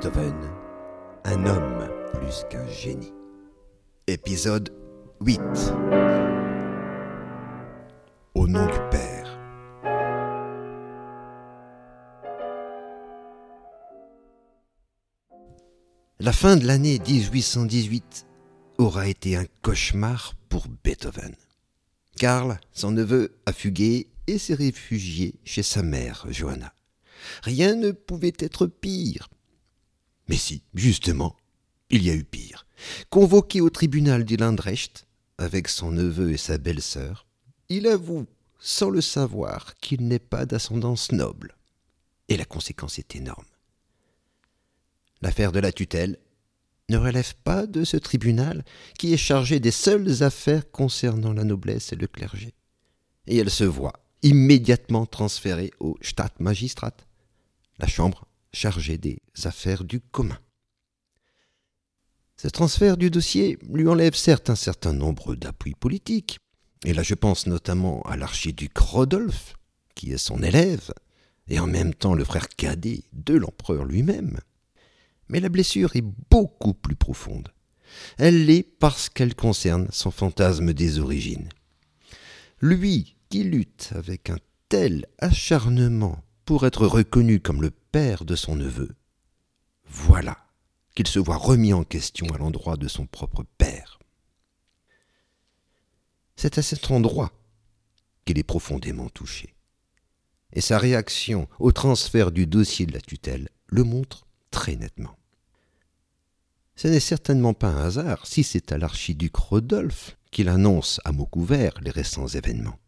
Beethoven, un homme plus qu'un génie. Épisode 8 Au nom du Père. La fin de l'année 1818 aura été un cauchemar pour Beethoven. Karl, son neveu, a fugué et s'est réfugié chez sa mère, Johanna. Rien ne pouvait être pire. Mais si, justement, il y a eu pire. Convoqué au tribunal du Landrecht, avec son neveu et sa belle-sœur, il avoue, sans le savoir, qu'il n'est pas d'ascendance noble. Et la conséquence est énorme. L'affaire de la tutelle ne relève pas de ce tribunal qui est chargé des seules affaires concernant la noblesse et le clergé. Et elle se voit immédiatement transférée au Stadtmagistrat, la chambre chargée des affaires du commun. Ce transfert du dossier lui enlève certes un certain nombre d'appuis politiques, et là je pense notamment à l'archiduc Rodolphe, qui est son élève, et en même temps le frère cadet de l'empereur lui-même. Mais la blessure est beaucoup plus profonde. Elle l'est parce qu'elle concerne son fantasme des origines. Lui qui lutte avec un tel acharnement pour être reconnu comme le père de son neveu, voilà qu'il se voit remis en question à l'endroit de son propre père. C'est à cet endroit qu'il est profondément touché. Et sa réaction au transfert du dossier de la tutelle le montre très nettement. Ce n'est certainement pas un hasard si c'est à l'archiduc Rodolphe qu'il annonce à mots couverts les récents événements.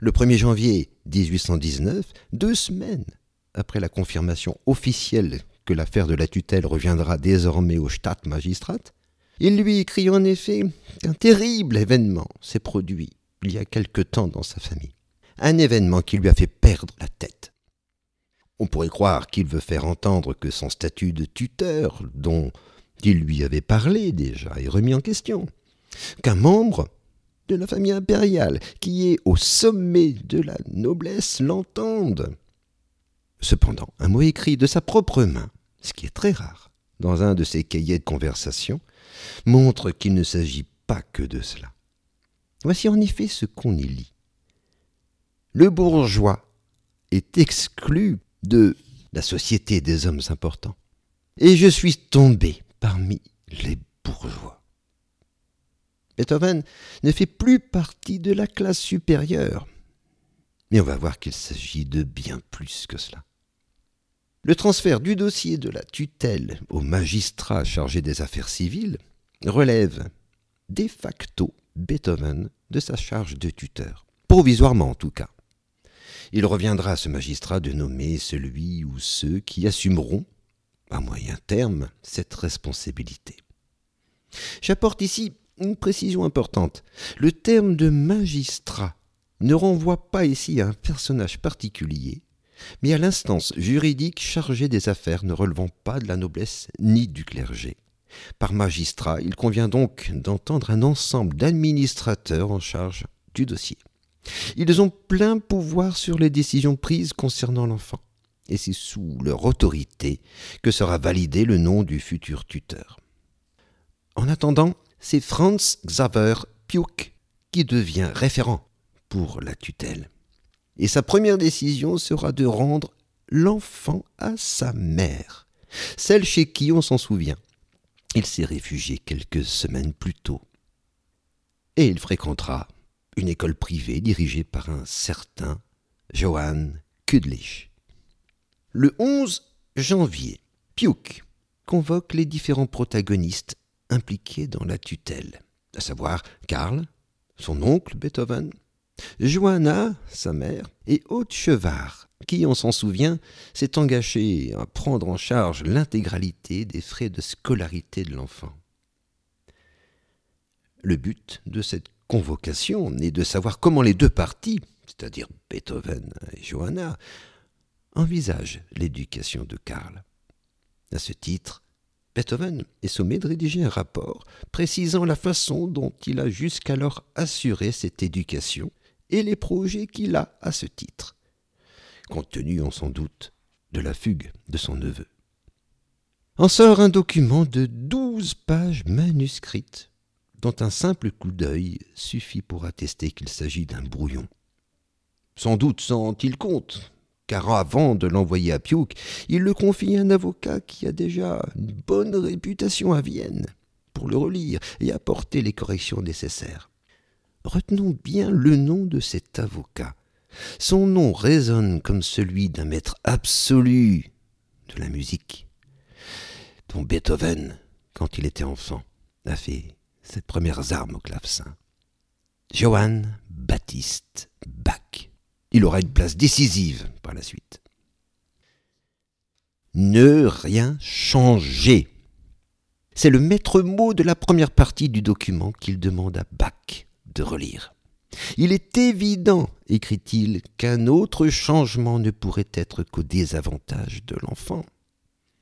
Le 1er janvier 1819, deux semaines après la confirmation officielle que l'affaire de la tutelle reviendra désormais au Stadtmagistrat, il lui écrit en effet qu'un terrible événement s'est produit il y a quelque temps dans sa famille. Un événement qui lui a fait perdre la tête. On pourrait croire qu'il veut faire entendre que son statut de tuteur, dont il lui avait parlé déjà, est remis en question. Qu'un membre de la famille impériale, qui est au sommet de la noblesse, l'entende. Cependant, un mot écrit de sa propre main, ce qui est très rare, dans un de ses cahiers de conversation, montre qu'il ne s'agit pas que de cela. Voici en effet ce qu'on y lit. Le bourgeois est exclu de la société des hommes importants. Et je suis tombé parmi les bourgeois. Beethoven ne fait plus partie de la classe supérieure. Mais on va voir qu'il s'agit de bien plus que cela. Le transfert du dossier de la tutelle au magistrat chargé des affaires civiles relève de facto Beethoven de sa charge de tuteur, provisoirement en tout cas. Il reviendra à ce magistrat de nommer celui ou ceux qui assumeront, à moyen terme, cette responsabilité. J'apporte ici une précision importante. Le terme de magistrat ne renvoie pas ici à un personnage particulier, mais à l'instance juridique chargée des affaires ne relevant pas de la noblesse ni du clergé. Par magistrat, il convient donc d'entendre un ensemble d'administrateurs en charge du dossier. Ils ont plein pouvoir sur les décisions prises concernant l'enfant, et c'est sous leur autorité que sera validé le nom du futur tuteur. En attendant, c'est Franz Xaver Piuk qui devient référent pour la tutelle. Et sa première décision sera de rendre l'enfant à sa mère, celle chez qui on s'en souvient. Il s'est réfugié quelques semaines plus tôt. Et il fréquentera une école privée dirigée par un certain Johann Kudlich. Le 11 janvier, Piuk convoque les différents protagonistes impliqués dans la tutelle, à savoir Karl, son oncle Beethoven, Johanna, sa mère, et Haute Chevard, qui, on s'en souvient, s'est engagé à prendre en charge l'intégralité des frais de scolarité de l'enfant. Le but de cette convocation est de savoir comment les deux parties, c'est-à-dire Beethoven et Johanna, envisagent l'éducation de Karl. À ce titre, Beethoven est sommé de rédiger un rapport précisant la façon dont il a jusqu'alors assuré cette éducation et les projets qu'il a à ce titre, compte tenu, on s'en doute, de la fugue de son neveu. en sort un document de douze pages manuscrites, dont un simple coup d'œil suffit pour attester qu'il s'agit d'un brouillon. Sans doute s'en rend-il compte, car avant de l'envoyer à Piouk, il le confie à un avocat qui a déjà une bonne réputation à Vienne, pour le relire et apporter les corrections nécessaires. Retenons bien le nom de cet avocat. Son nom résonne comme celui d'un maître absolu de la musique, dont Beethoven, quand il était enfant, a fait ses premières armes au clavecin. Johann Baptiste Bach. Il aura une place décisive par la suite. Ne rien changer. C'est le maître mot de la première partie du document qu'il demande à Bach de relire. Il est évident, écrit-il, qu'un autre changement ne pourrait être qu'au désavantage de l'enfant.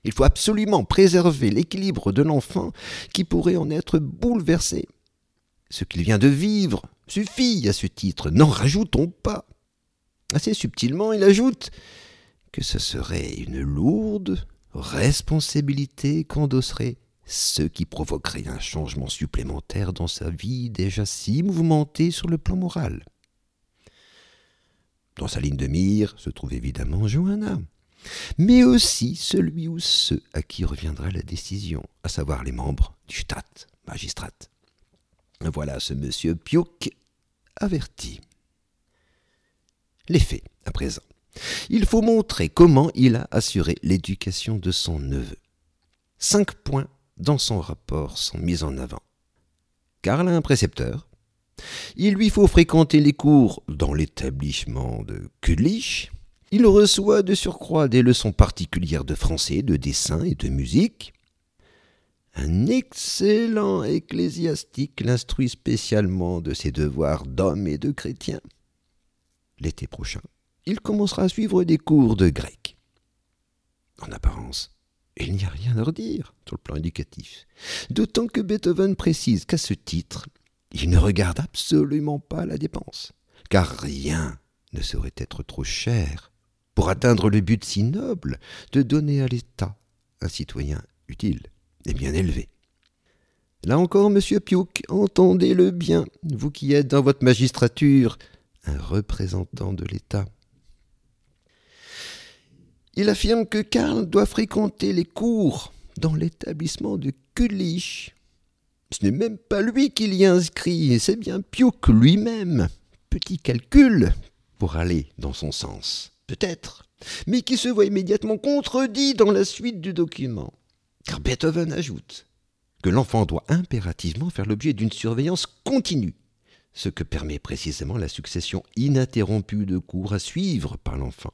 Il faut absolument préserver l'équilibre de l'enfant qui pourrait en être bouleversé. Ce qu'il vient de vivre suffit à ce titre, n'en rajoutons pas. Assez subtilement, il ajoute que ce serait une lourde responsabilité qu'endosserait ce qui provoquerait un changement supplémentaire dans sa vie déjà si mouvementée sur le plan moral. Dans sa ligne de mire se trouve évidemment Johanna, mais aussi celui ou ceux à qui reviendra la décision, à savoir les membres du Stat, magistrat. Voilà ce monsieur Piouk averti. Les faits, à présent. Il faut montrer comment il a assuré l'éducation de son neveu. Cinq points dans son rapport sont mis en avant. Karl a un précepteur. Il lui faut fréquenter les cours dans l'établissement de Kudlich. Il reçoit de surcroît des leçons particulières de français, de dessin et de musique. Un excellent ecclésiastique l'instruit spécialement de ses devoirs d'homme et de chrétien. L'été prochain, il commencera à suivre des cours de grec. En apparence, il n'y a rien à redire sur le plan éducatif, d'autant que Beethoven précise qu'à ce titre, il ne regarde absolument pas la dépense, car rien ne saurait être trop cher pour atteindre le but si noble de donner à l'État un citoyen utile et bien élevé. Là encore, monsieur Piouk, entendez-le bien, vous qui êtes dans votre magistrature un représentant de l'État. Il affirme que Karl doit fréquenter les cours dans l'établissement de Kudlich. Ce n'est même pas lui qui l'y inscrit, c'est bien Piouk lui-même. Petit calcul pour aller dans son sens peut-être, mais qui se voit immédiatement contredit dans la suite du document. Car Beethoven ajoute que l'enfant doit impérativement faire l'objet d'une surveillance continue, ce que permet précisément la succession ininterrompue de cours à suivre par l'enfant.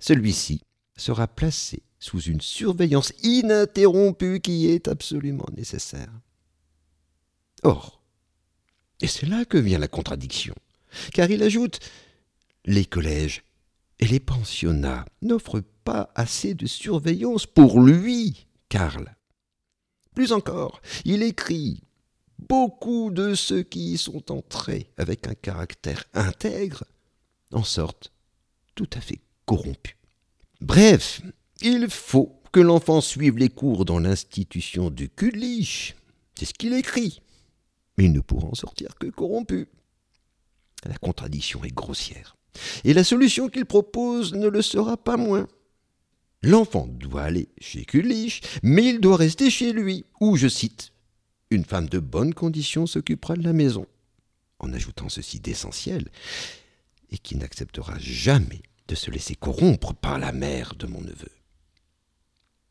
Celui-ci sera placé sous une surveillance ininterrompue qui est absolument nécessaire. Or, et c'est là que vient la contradiction, car il ajoute les collèges et les pensionnats n'offrent pas assez de surveillance pour lui, Karl. Plus encore, il écrit Beaucoup de ceux qui y sont entrés avec un caractère intègre en sortent tout à fait corrompus. Bref, il faut que l'enfant suive les cours dans l'institution du Kudlich. C'est ce qu'il écrit. Mais il ne pourra en sortir que corrompu. La contradiction est grossière. Et la solution qu'il propose ne le sera pas moins. L'enfant doit aller chez Kulich, mais il doit rester chez lui, où, je cite, une femme de bonne condition s'occupera de la maison, en ajoutant ceci d'essentiel, et qui n'acceptera jamais de se laisser corrompre par la mère de mon neveu.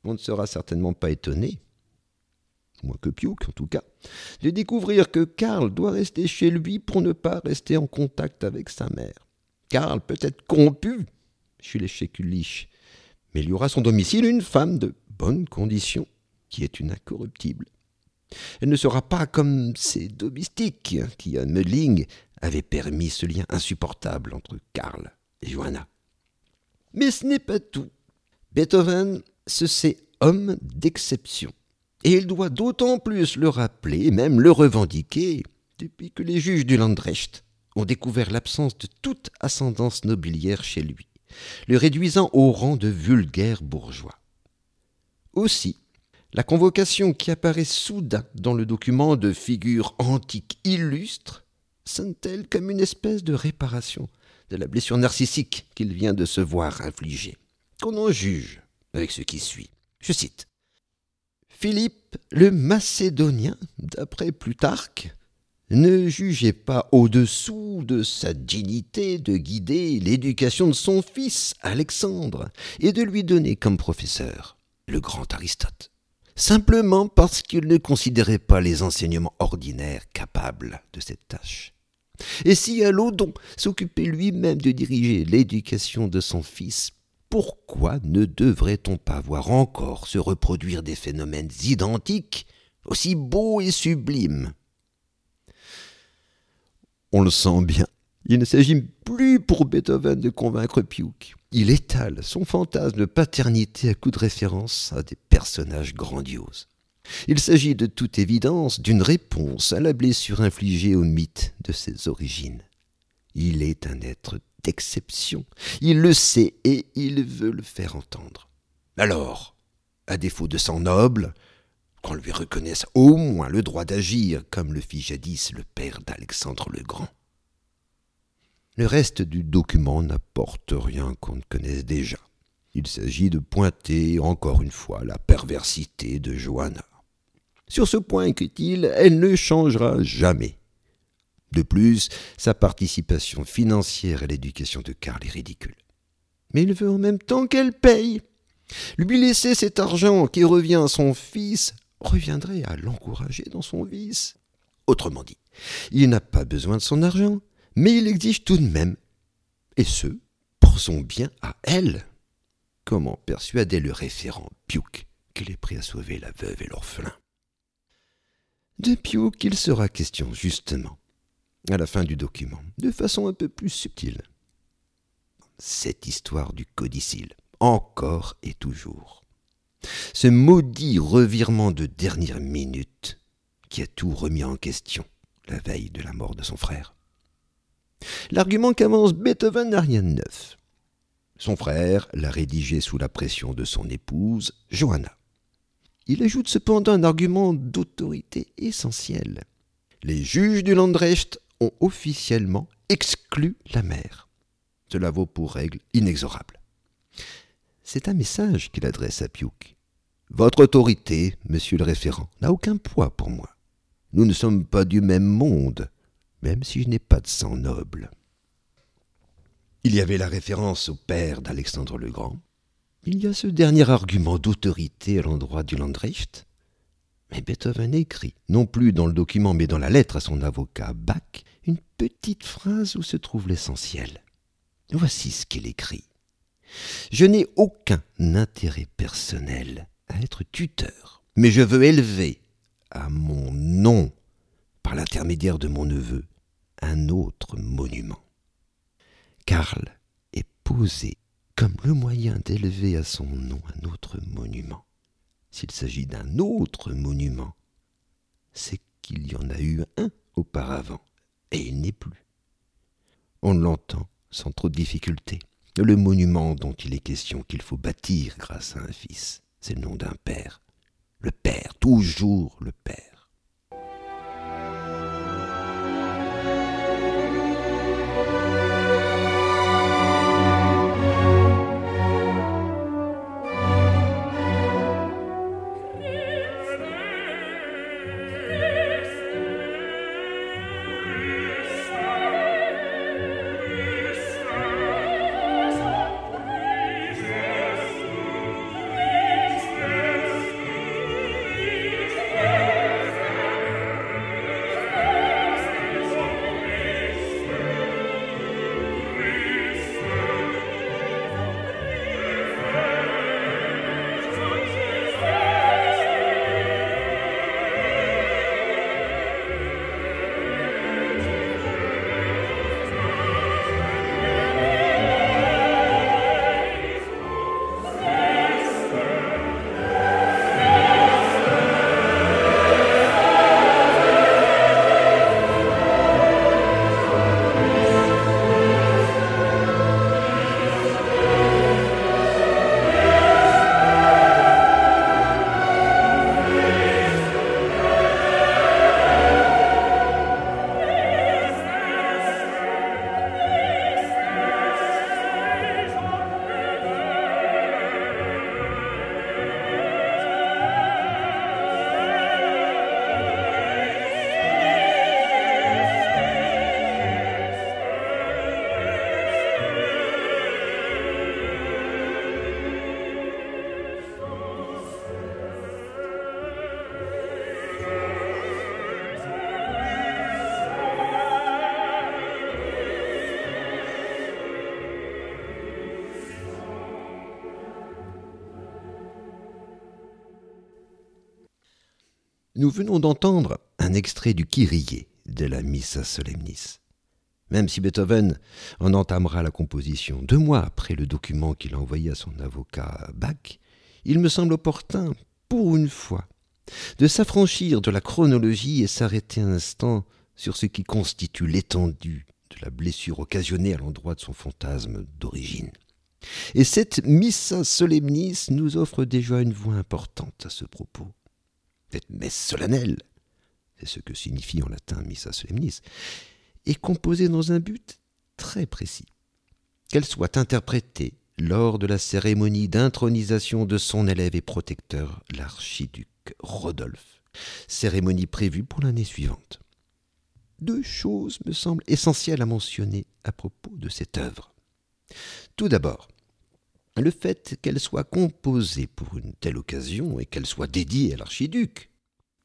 On ne sera certainement pas étonné, moins que Piouk en tout cas, de découvrir que Karl doit rester chez lui pour ne pas rester en contact avec sa mère. Karl peut être corrompu chez les Chéculich, mais il y aura son domicile une femme de bonne condition, qui est une incorruptible. Elle ne sera pas comme ces domestiques qui, à Meudling, avaient permis ce lien insupportable entre Karl et Johanna. Mais ce n'est pas tout. Beethoven se sait homme d'exception. Et il doit d'autant plus le rappeler, même le revendiquer, depuis que les juges du Landrecht ont découvert l'absence de toute ascendance nobiliaire chez lui, le réduisant au rang de vulgaire bourgeois. Aussi La convocation qui apparaît soudain dans le document de figures antiques illustres sonne-t-elle comme une espèce de réparation de la blessure narcissique qu'il vient de se voir infliger Qu'on en juge avec ce qui suit. Je cite. Philippe le Macédonien, d'après Plutarque, ne jugeait pas au-dessous de sa dignité de guider l'éducation de son fils Alexandre et de lui donner comme professeur le grand Aristote simplement parce qu'il ne considérait pas les enseignements ordinaires capables de cette tâche. Et si Alodon s'occupait lui-même de diriger l'éducation de son fils, pourquoi ne devrait-on pas voir encore se reproduire des phénomènes identiques, aussi beaux et sublimes? On le sent bien, il ne s'agit plus pour Beethoven de convaincre Piouk. Il étale son fantasme de paternité à coup de référence à des personnages grandioses. Il s'agit de toute évidence d'une réponse à la blessure infligée au mythe de ses origines. Il est un être d'exception, il le sait et il veut le faire entendre. Alors, à défaut de sang noble, qu'on lui reconnaisse au moins le droit d'agir comme le fit jadis le père d'Alexandre le Grand. Le reste du document n'apporte rien qu'on ne connaisse déjà. Il s'agit de pointer encore une fois la perversité de Johanna. Sur ce point, écrit-il, elle ne changera jamais. De plus, sa participation financière à l'éducation de Karl est ridicule. Mais il veut en même temps qu'elle paye. Lui laisser cet argent qui revient à son fils reviendrait à l'encourager dans son vice. Autrement dit, il n'a pas besoin de son argent, mais il exige tout de même, et ce, pour son bien à elle. Comment persuader le référent Piouk qu'il est prêt à sauver la veuve et l'orphelin? De Piouk, il sera question, justement, à la fin du document, de façon un peu plus subtile. Cette histoire du codicile, encore et toujours. Ce maudit revirement de dernière minute qui a tout remis en question la veille de la mort de son frère. L'argument qu'avance Beethoven n'a rien de neuf. Son frère l'a rédigé sous la pression de son épouse, Johanna. Il ajoute cependant un argument d'autorité essentiel. Les juges du Landrecht ont officiellement exclu la mère. Cela vaut pour règle inexorable. C'est un message qu'il adresse à Piouk. Votre autorité, monsieur le référent, n'a aucun poids pour moi. Nous ne sommes pas du même monde même si je n'ai pas de sang noble. Il y avait la référence au père d'Alexandre le Grand. Il y a ce dernier argument d'autorité à l'endroit du Landrecht. Mais Beethoven écrit, non plus dans le document mais dans la lettre à son avocat Bach, une petite phrase où se trouve l'essentiel. Voici ce qu'il écrit. Je n'ai aucun intérêt personnel à être tuteur, mais je veux élever à mon nom, par l'intermédiaire de mon neveu, un autre monument. Karl est posé comme le moyen d'élever à son nom un autre monument. S'il s'agit d'un autre monument, c'est qu'il y en a eu un auparavant, et il n'est plus. On l'entend sans trop de difficulté. Le monument dont il est question qu'il faut bâtir grâce à un fils, c'est le nom d'un père. Le père, toujours le père. Nous venons d'entendre un extrait du Kyrie de la Missa Solemnis. Même si Beethoven en entamera la composition deux mois après le document qu'il a envoyé à son avocat Bach, il me semble opportun, pour une fois, de s'affranchir de la chronologie et s'arrêter un instant sur ce qui constitue l'étendue de la blessure occasionnée à l'endroit de son fantasme d'origine. Et cette Missa Solemnis nous offre déjà une voix importante à ce propos. Cette messe solennelle, c'est ce que signifie en latin Missa Solemnis, est composée dans un but très précis. Qu'elle soit interprétée lors de la cérémonie d'intronisation de son élève et protecteur, l'archiduc Rodolphe, cérémonie prévue pour l'année suivante. Deux choses me semblent essentielles à mentionner à propos de cette œuvre. Tout d'abord, le fait qu'elle soit composée pour une telle occasion et qu'elle soit dédiée à l'archiduc,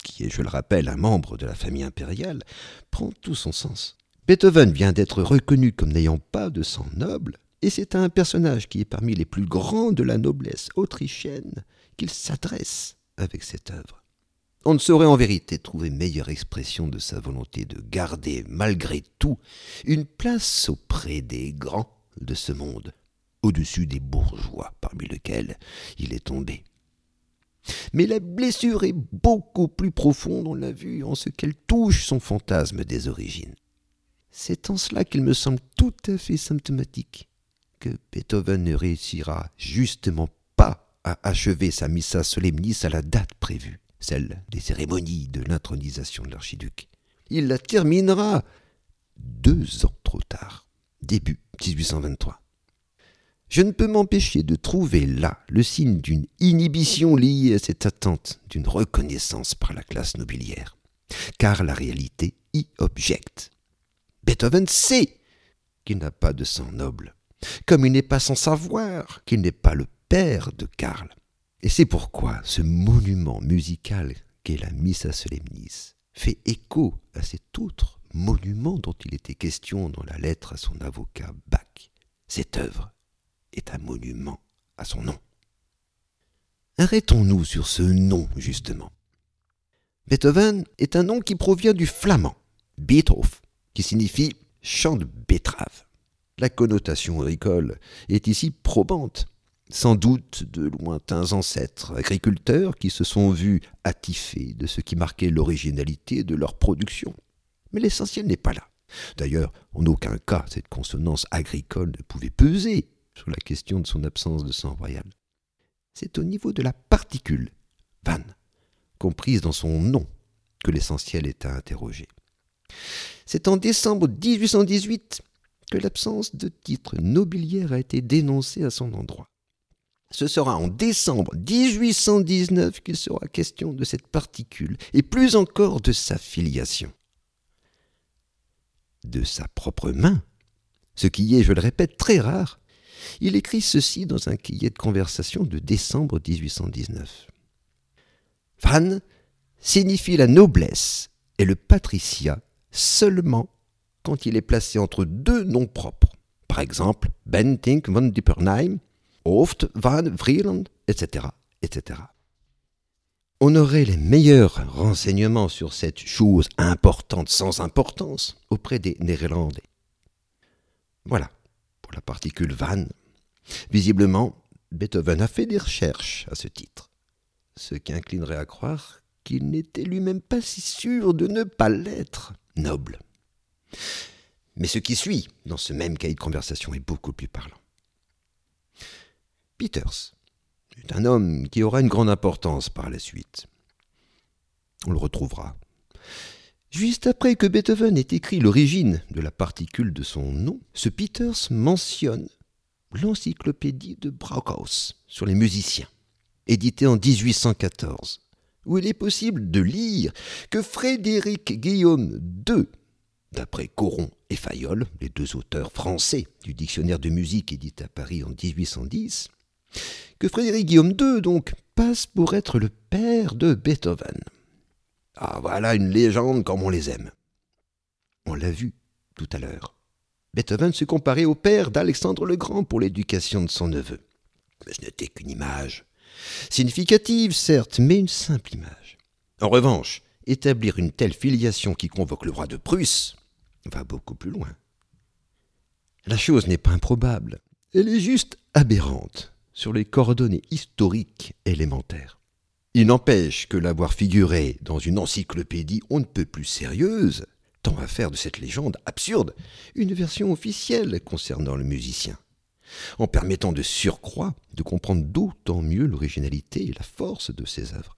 qui est, je le rappelle, un membre de la famille impériale, prend tout son sens. Beethoven vient d'être reconnu comme n'ayant pas de sang noble, et c'est à un personnage qui est parmi les plus grands de la noblesse autrichienne qu'il s'adresse avec cette œuvre. On ne saurait en vérité trouver meilleure expression de sa volonté de garder, malgré tout, une place auprès des grands de ce monde, au-dessus des bourgeois parmi lesquels il est tombé. Mais la blessure est beaucoup plus profonde, on l'a vu, en ce qu'elle touche son fantasme des origines. C'est en cela qu'il me semble tout à fait symptomatique que Beethoven ne réussira justement pas à achever sa missa solemnis à la date prévue, celle des cérémonies de l'intronisation de l'archiduc. Il la terminera deux ans trop tard, début 1823. Je ne peux m'empêcher de trouver là le signe d'une inhibition liée à cette attente d'une reconnaissance par la classe nobiliaire, car la réalité y objecte. Beethoven sait qu'il n'a pas de sang noble, comme il n'est pas sans savoir qu'il n'est pas le père de Karl. Et c'est pourquoi ce monument musical qu'est la Missa Solemnis fait écho à cet autre monument dont il était question dans la lettre à son avocat Bach. Cette œuvre est un monument à son nom. Arrêtons-nous sur ce nom, justement. Beethoven est un nom qui provient du flamand, Beethoven, qui signifie champ de betterave. La connotation agricole est ici probante, sans doute de lointains ancêtres agriculteurs qui se sont vus attifés de ce qui marquait l'originalité de leur production. Mais l'essentiel n'est pas là. D'ailleurs, en aucun cas cette consonance agricole ne pouvait peser sur la question de son absence de sang royal. C'est au niveau de la particule, van, comprise dans son nom, que l'essentiel est à interroger. C'est en décembre 1818 que l'absence de titre nobiliaire a été dénoncée à son endroit. Ce sera en décembre 1819 qu'il sera question de cette particule, et plus encore de sa filiation. De sa propre main, ce qui est, je le répète, très rare, il écrit ceci dans un cahier de conversation de décembre 1819. Van signifie la noblesse et le patriciat seulement quand il est placé entre deux noms propres. Par exemple, Bentinck von Dippernheim, Hoft van Vrieland, etc., etc. On aurait les meilleurs renseignements sur cette chose importante sans importance auprès des Néerlandais. Voilà pour la particule van. Visiblement, Beethoven a fait des recherches à ce titre, ce qui inclinerait à croire qu'il n'était lui-même pas si sûr de ne pas l'être noble. Mais ce qui suit dans ce même cahier de conversation est beaucoup plus parlant. Peters est un homme qui aura une grande importance par la suite. On le retrouvera Juste après que Beethoven ait écrit l'origine de la particule de son nom, ce Peters mentionne l'encyclopédie de Brockhaus sur les musiciens, éditée en 1814, où il est possible de lire que Frédéric Guillaume II, d'après Coron et Fayolle, les deux auteurs français du dictionnaire de musique édité à Paris en 1810, que Frédéric Guillaume II, donc, passe pour être le père de Beethoven. Ah, voilà une légende comme on les aime. On l'a vu tout à l'heure. Beethoven se comparait au père d'Alexandre le Grand pour l'éducation de son neveu. Mais ce n'était qu'une image. Significative, certes, mais une simple image. En revanche, établir une telle filiation qui convoque le roi de Prusse va beaucoup plus loin. La chose n'est pas improbable, elle est juste aberrante sur les coordonnées historiques élémentaires. Il n'empêche que l'avoir figuré dans une encyclopédie on ne peut plus sérieuse tend à faire de cette légende absurde une version officielle concernant le musicien, en permettant de surcroît de comprendre d'autant mieux l'originalité et la force de ses œuvres.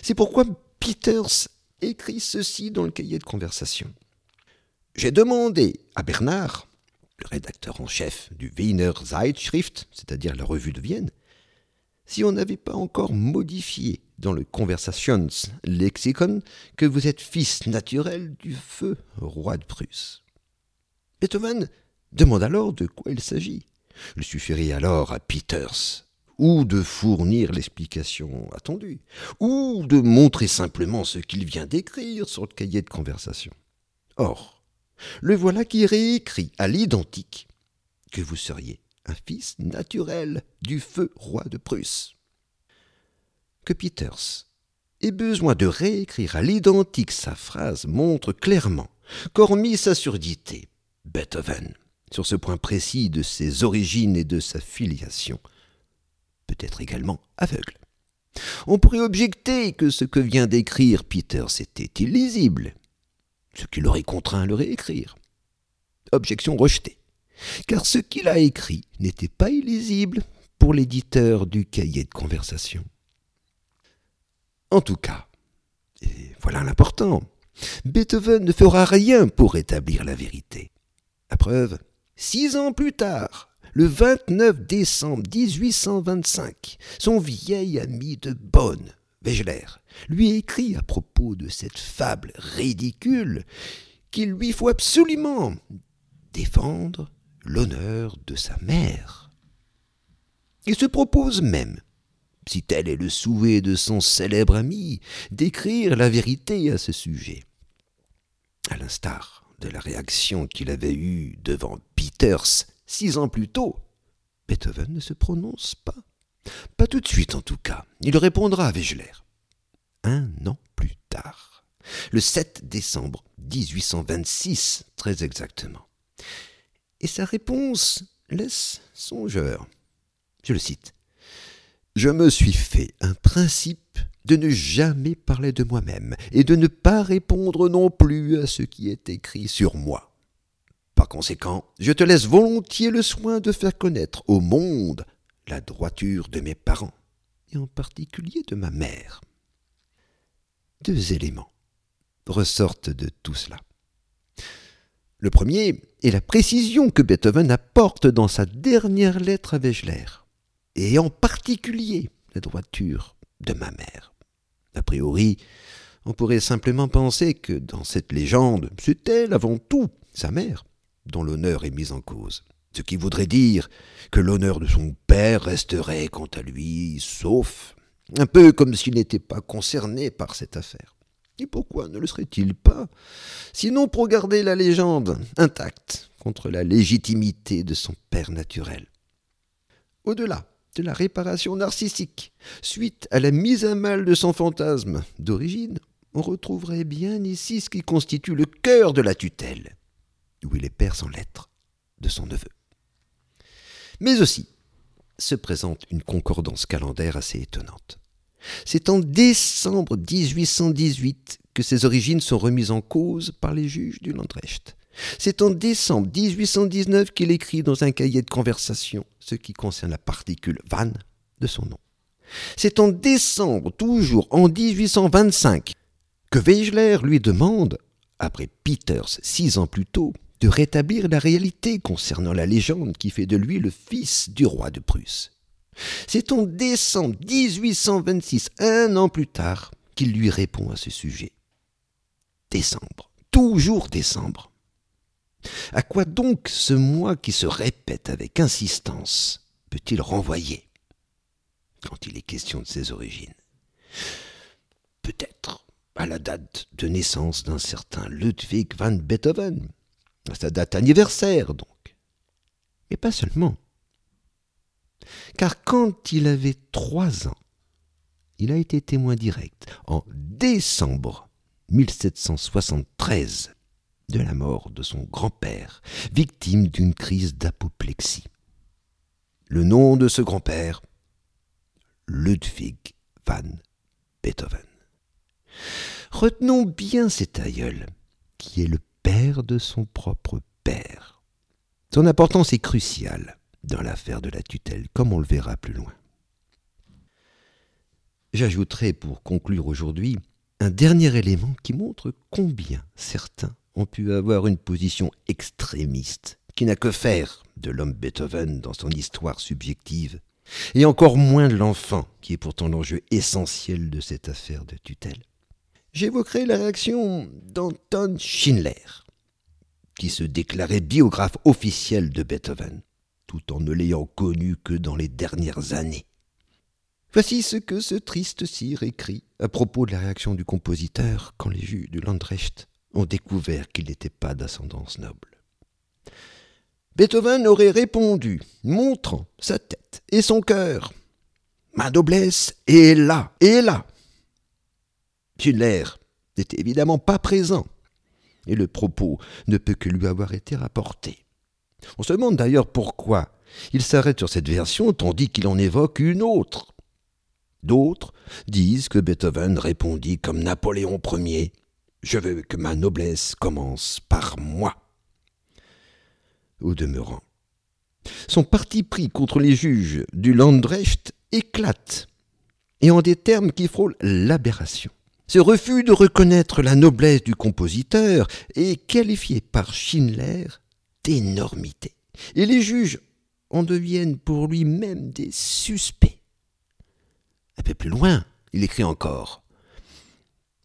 C'est pourquoi Peters écrit ceci dans le cahier de conversation. J'ai demandé à Bernard, le rédacteur en chef du Wiener Zeitschrift, c'est-à-dire la revue de Vienne, si on n'avait pas encore modifié dans le Conversations Lexicon que vous êtes fils naturel du feu roi de Prusse. Beethoven demande alors de quoi il s'agit. Il suffirait alors à Peters ou de fournir l'explication attendue, ou de montrer simplement ce qu'il vient d'écrire sur le cahier de conversation. Or, le voilà qui réécrit à l'identique que vous seriez un fils naturel du feu roi de Prusse. Que Peters ait besoin de réécrire à l'identique sa phrase montre clairement qu'hormis sa surdité, Beethoven, sur ce point précis de ses origines et de sa filiation, peut être également aveugle. On pourrait objecter que ce que vient d'écrire Peters était illisible, ce qui l'aurait contraint à le réécrire. Objection rejetée car ce qu'il a écrit n'était pas illisible pour l'éditeur du cahier de conversation. En tout cas, et voilà l'important, Beethoven ne fera rien pour établir la vérité. À preuve, six ans plus tard, le 29 décembre 1825, son vieil ami de Bonn, Wegeler, lui écrit à propos de cette fable ridicule qu'il lui faut absolument défendre l'honneur de sa mère. Il se propose même, si tel est le souhait de son célèbre ami, d'écrire la vérité à ce sujet. À l'instar de la réaction qu'il avait eue devant Peters six ans plus tôt, Beethoven ne se prononce pas. Pas tout de suite en tout cas. Il répondra à Wegeler. Un an plus tard, le 7 décembre 1826 très exactement et sa réponse laisse songeur. Je le cite. Je me suis fait un principe de ne jamais parler de moi-même et de ne pas répondre non plus à ce qui est écrit sur moi. Par conséquent, je te laisse volontiers le soin de faire connaître au monde la droiture de mes parents, et en particulier de ma mère. Deux éléments ressortent de tout cela. Le premier est la précision que Beethoven apporte dans sa dernière lettre à Wegeler, et en particulier la droiture de ma mère. A priori, on pourrait simplement penser que dans cette légende, c'est elle avant tout, sa mère, dont l'honneur est mis en cause. Ce qui voudrait dire que l'honneur de son père resterait quant à lui sauf, un peu comme s'il n'était pas concerné par cette affaire. Et pourquoi ne le serait-il pas Sinon pour garder la légende intacte contre la légitimité de son père naturel? Au-delà de la réparation narcissique, suite à la mise à mal de son fantasme d'origine, on retrouverait bien ici ce qui constitue le cœur de la tutelle, où il est père sans lettre de son neveu. Mais aussi se présente une concordance calendaire assez étonnante. C'est en décembre 1818 que ses origines sont remises en cause par les juges du Landrecht. C'est en décembre 1819 qu'il écrit dans un cahier de conversation ce qui concerne la particule van de son nom. C'est en décembre, toujours en 1825, que Wegeler lui demande, après Peters six ans plus tôt, de rétablir la réalité concernant la légende qui fait de lui le fils du roi de Prusse. C'est en décembre 1826, un an plus tard, qu'il lui répond à ce sujet. Décembre, toujours décembre. À quoi donc ce mois qui se répète avec insistance peut-il renvoyer quand il est question de ses origines? Peut-être à la date de naissance d'un certain Ludwig van Beethoven, à sa date anniversaire donc. Mais pas seulement car quand il avait trois ans, il a été témoin direct en décembre 1773 de la mort de son grand-père, victime d'une crise d'apoplexie. Le nom de ce grand-père Ludwig van Beethoven. Retenons bien cet aïeul, qui est le père de son propre père. Son importance est cruciale dans l'affaire de la tutelle, comme on le verra plus loin. J'ajouterai pour conclure aujourd'hui un dernier élément qui montre combien certains ont pu avoir une position extrémiste, qui n'a que faire de l'homme Beethoven dans son histoire subjective, et encore moins de l'enfant, qui est pourtant l'enjeu essentiel de cette affaire de tutelle. J'évoquerai la réaction d'Anton Schindler, qui se déclarait biographe officiel de Beethoven, tout en ne l'ayant connu que dans les dernières années. Voici ce que ce triste cire écrit à propos de la réaction du compositeur quand les juges du Landrecht ont découvert qu'il n'était pas d'ascendance noble. Beethoven aurait répondu, montrant sa tête et son cœur. Ma noblesse est là, est là. Schindler n'était évidemment pas présent, et le propos ne peut que lui avoir été rapporté. On se demande d'ailleurs pourquoi il s'arrête sur cette version tandis qu'il en évoque une autre. D'autres disent que Beethoven répondit comme Napoléon Ier Je veux que ma noblesse commence par moi. Au demeurant, son parti pris contre les juges du Landrecht éclate, et en des termes qui frôlent l'aberration. Ce refus de reconnaître la noblesse du compositeur est qualifié par Schindler d'énormité, et les juges en deviennent pour lui-même des suspects. Un peu plus loin, il écrit encore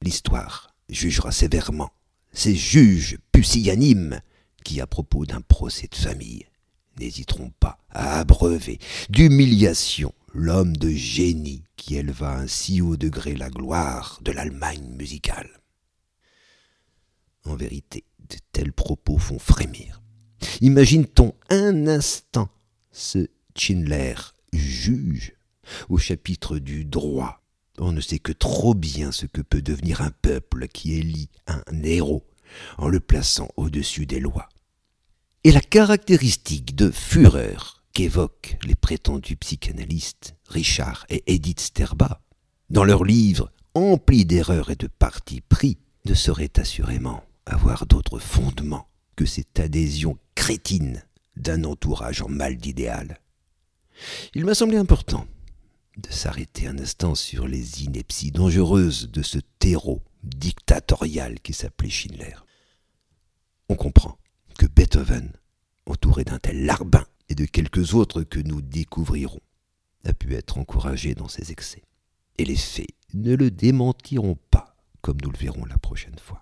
L'histoire jugera sévèrement ces juges pusillanimes qui, à propos d'un procès de famille, n'hésiteront pas à abreuver d'humiliation l'homme de génie qui éleva un si haut degré la gloire de l'Allemagne musicale. En vérité, de tels propos font frémir. Imagine-t-on un instant ce Schindler juge au chapitre du droit. On ne sait que trop bien ce que peut devenir un peuple qui élit un héros en le plaçant au-dessus des lois. Et la caractéristique de fureur qu'évoquent les prétendus psychanalystes Richard et Edith Sterba dans leurs livres emplis d'erreurs et de partis pris ne saurait assurément avoir d'autre fondement que cette adhésion crétine d'un entourage en mal d'idéal. Il m'a semblé important de s'arrêter un instant sur les inepties dangereuses de ce terreau dictatorial qui s'appelait Schindler. On comprend que Beethoven, entouré d'un tel larbin et de quelques autres que nous découvrirons, a pu être encouragé dans ses excès. Et les faits ne le démentiront pas, comme nous le verrons la prochaine fois.